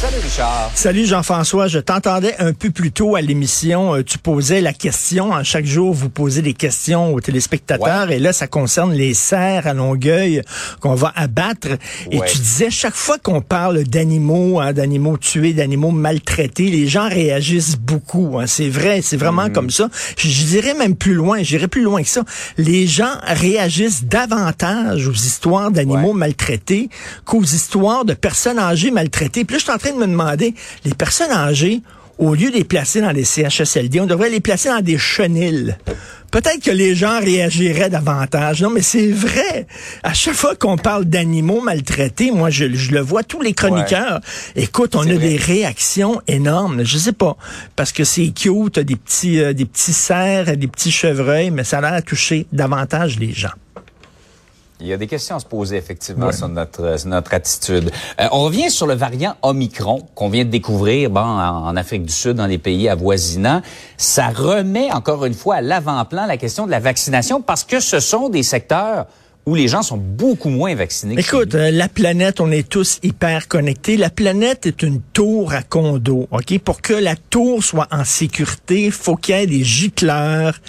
Salut Richard. Salut Jean-François, je t'entendais un peu plus tôt à l'émission. Euh, tu posais la question. En chaque jour, vous posez des questions aux téléspectateurs. Et là, ça concerne les cerfs à Longueuil qu'on va abattre. Et tu disais, chaque fois qu'on parle d'animaux, hein, d'animaux tués, d'animaux maltraités, les gens réagissent beaucoup. hein. C'est vrai, c'est vraiment Mhm. comme ça. Je, je dirais même plus loin, j'irais plus loin que ça. Les gens réagissent davantage aux histoires d'animaux Ouais. maltraités qu'aux histoires de personnes âgées maltraitées. Puis là, je suis en train de me demander, les personnes âgées, au lieu de les placer dans les CHSLD, on devrait les placer dans des chenilles. Peut-être que les gens réagiraient davantage. Non, mais c'est vrai. À chaque fois qu'on parle d'animaux maltraités, moi, je, je le vois, tous les chroniqueurs, écoute, on a vrai. des réactions énormes. Je sais pas, parce que c'est cute, des petits, euh, des petits cerfs, des petits chevreuils, mais ça a l'air à toucher davantage les gens. Il y a des questions à se poser effectivement sur notre euh, sur notre attitude. Euh, on revient sur le variant Omicron qu'on vient de découvrir bon en, en Afrique du Sud dans les pays avoisinants. Ça remet encore une fois à l'avant-plan la question de la vaccination parce que ce sont des secteurs où les gens sont beaucoup moins vaccinés. que Écoute, euh, la planète, on est tous hyper connectés. La planète est une tour à condo, OK? Pour que la tour soit en sécurité, faut qu'il y ait des gicleurs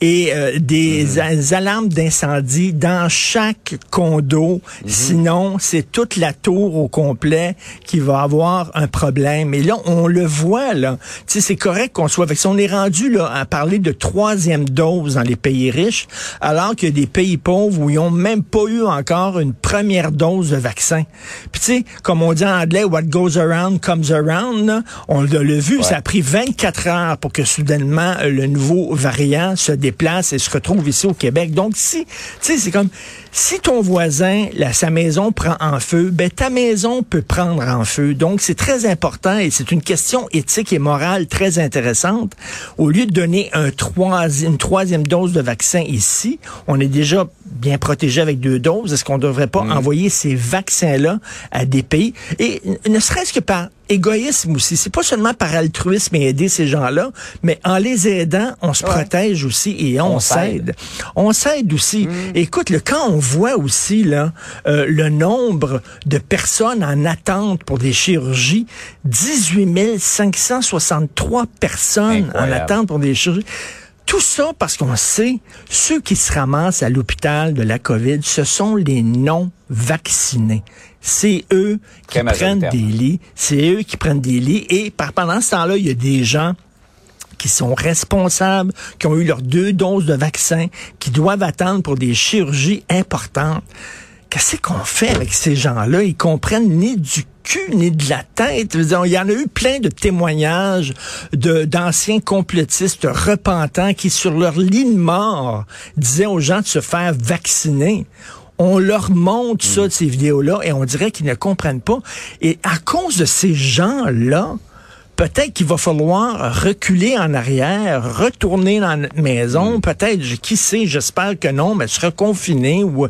et euh, des a- alarmes d'incendie dans chaque condo. Sinon, c'est toute la tour au complet qui va avoir un problème. Et là, on le voit, là. Tu sais, c'est correct qu'on soit vacciné. On est rendu, là, à parler de troisième dose dans les pays riches, alors a des pays pauvres où ils ont même pas eu encore une première dose de vaccin. Puis tu sais, comme on dit en anglais, what goes around comes around, là, on l'a l'a vu, ça a pris 24 heures pour que soudainement euh, le nouveau variant se déplace et se retrouve ici au Québec. Donc si, tu sais, c'est comme si ton voisin, là, sa maison prend en feu, ben ta maison peut prendre en feu. Donc c'est très important et c'est une question éthique et morale très intéressante. Au lieu de donner un une troisième dose de vaccin ici, on est déjà bien protégé avec deux doses. Est-ce qu'on ne devrait pas envoyer ces vaccins-là à des pays? Et ne serait-ce que par égoïsme aussi. C'est pas seulement par altruisme et aider ces gens-là, mais en les aidant, on se protège aussi et on, s'aide. On s'aide aussi. Écoute, le, quand on voit aussi là euh, le nombre de personnes en attente pour des chirurgies, 18 563 personnes en attente pour des chirurgies. Tout ça parce qu'on sait, ceux qui se ramassent à l'hôpital de la COVID, ce sont les non-vaccinés. C'est eux qui prennent des lits, c'est eux qui prennent des lits. Et par, pendant ce temps-là, il y a des gens qui sont responsables, qui ont eu leurs deux doses de vaccin, qui doivent attendre pour des chirurgies importantes. Qu'est-ce qu'on fait avec ces gens-là? Ils comprennent ni du cul ni de la tête. Il y en a eu plein de témoignages de d'anciens complotistes repentants qui, sur leur lit de mort, disaient aux gens de se faire vacciner. On leur montre ça, ces vidéos-là, et on dirait qu'ils ne comprennent pas. Et à cause de ces gens-là, peut-être qu'il va falloir reculer en arrière, retourner dans notre maison, peut-être, je- qui sait, j'espère que non, mais se reconfiner ou...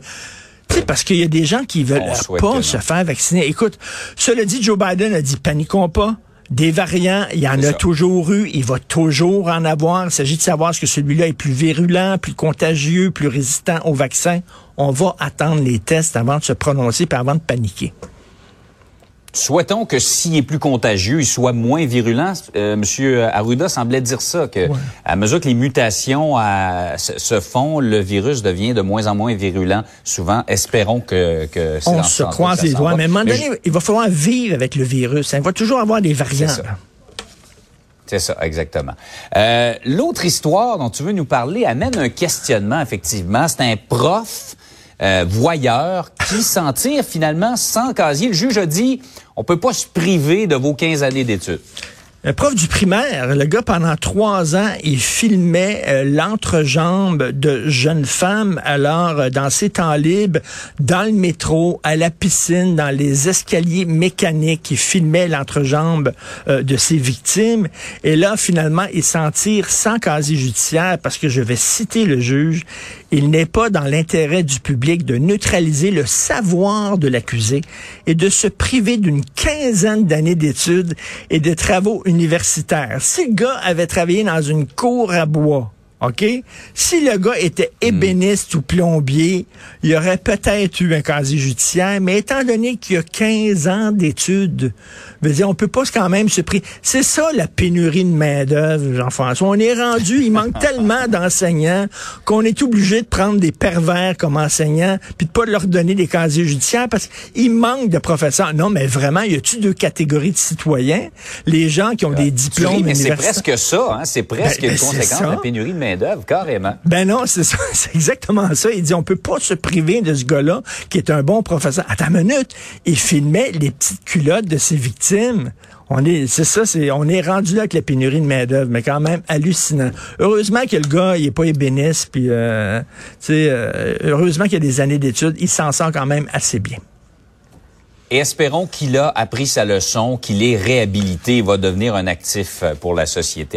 Sais, parce qu'il y a des gens qui veulent On pas se faire vacciner. Écoute, cela dit, Joe Biden a dit, paniquons pas. Des variants, il y en a ça. toujours eu, il va toujours en avoir. Il s'agit de savoir est-ce que celui-là est plus virulent, plus contagieux, plus résistant au vaccin. On va attendre les tests avant de se prononcer puis avant de paniquer. Souhaitons que s'il est plus contagieux, il soit moins virulent. Euh, Monsieur Arruda semblait dire ça, que à mesure que les mutations euh, se, font, le virus devient de moins en moins virulent. Souvent, espérons que, que On se croise les doigts. va. Mais à un moment donné, il va falloir vivre avec le virus. Il va toujours avoir des là. C'est ça, exactement. Euh, L'autre histoire dont tu veux nous parler amène un questionnement, effectivement. C'est un prof euh, voyeur qui s'en tire finalement sans casier. Le juge a dit, on peut pas se priver de vos 15 années d'études. Un prof du primaire, le gars, pendant trois ans, il filmait euh, l'entrejambe de jeunes femmes, alors, euh, dans ses temps libres, dans le métro, à la piscine, dans les escaliers mécaniques. Il filmait l'entrejambe euh, de ses victimes. Et là, finalement, il s'en tire sans casier judiciaire parce que je vais citer le juge. Il n'est pas dans l'intérêt du public de neutraliser le savoir de l'accusé et de se priver d'une quinzaine d'années d'études et de travaux universitaires. Si le gars avait travaillé dans une cour à bois, OK? Si le gars était ébéniste ou plombier, il y aurait peut-être eu un casier judiciaire, mais étant donné qu'il y a 15 ans d'études, veut dire, on peut pas quand même se priver. C'est ça la pénurie de main-d'œuvre, Jean-François. On est rendu, il manque tellement d'enseignants qu'on est obligé de prendre des pervers comme enseignants, puis de pas leur donner des casiers judiciaires parce qu'il manque de professeurs. Non, mais vraiment, y a-tu deux catégories de citoyens? Les gens qui ont des diplômes mais c'est presque ça, hein? c'est presque Ben, une ben, conséquence de la pénurie de main-d'œuvre, carrément. Ben non, c'est ça, c'est exactement ça. Il dit on peut pas se priver de ce gars-là qui est un bon professeur. Attends une minute, il filmait les petites culottes de ses victimes. On est, c'est ça, c'est, on est rendu là avec la pénurie de main d'œuvre, mais quand même hallucinant. Heureusement que le gars, il est pas ébéniste, puis euh, tu sais, euh, heureusement qu'il y a des années d'études, il s'en sort quand même assez bien. Et espérons qu'il a appris sa leçon, qu'il est réhabilité et va devenir un actif euh, pour la société.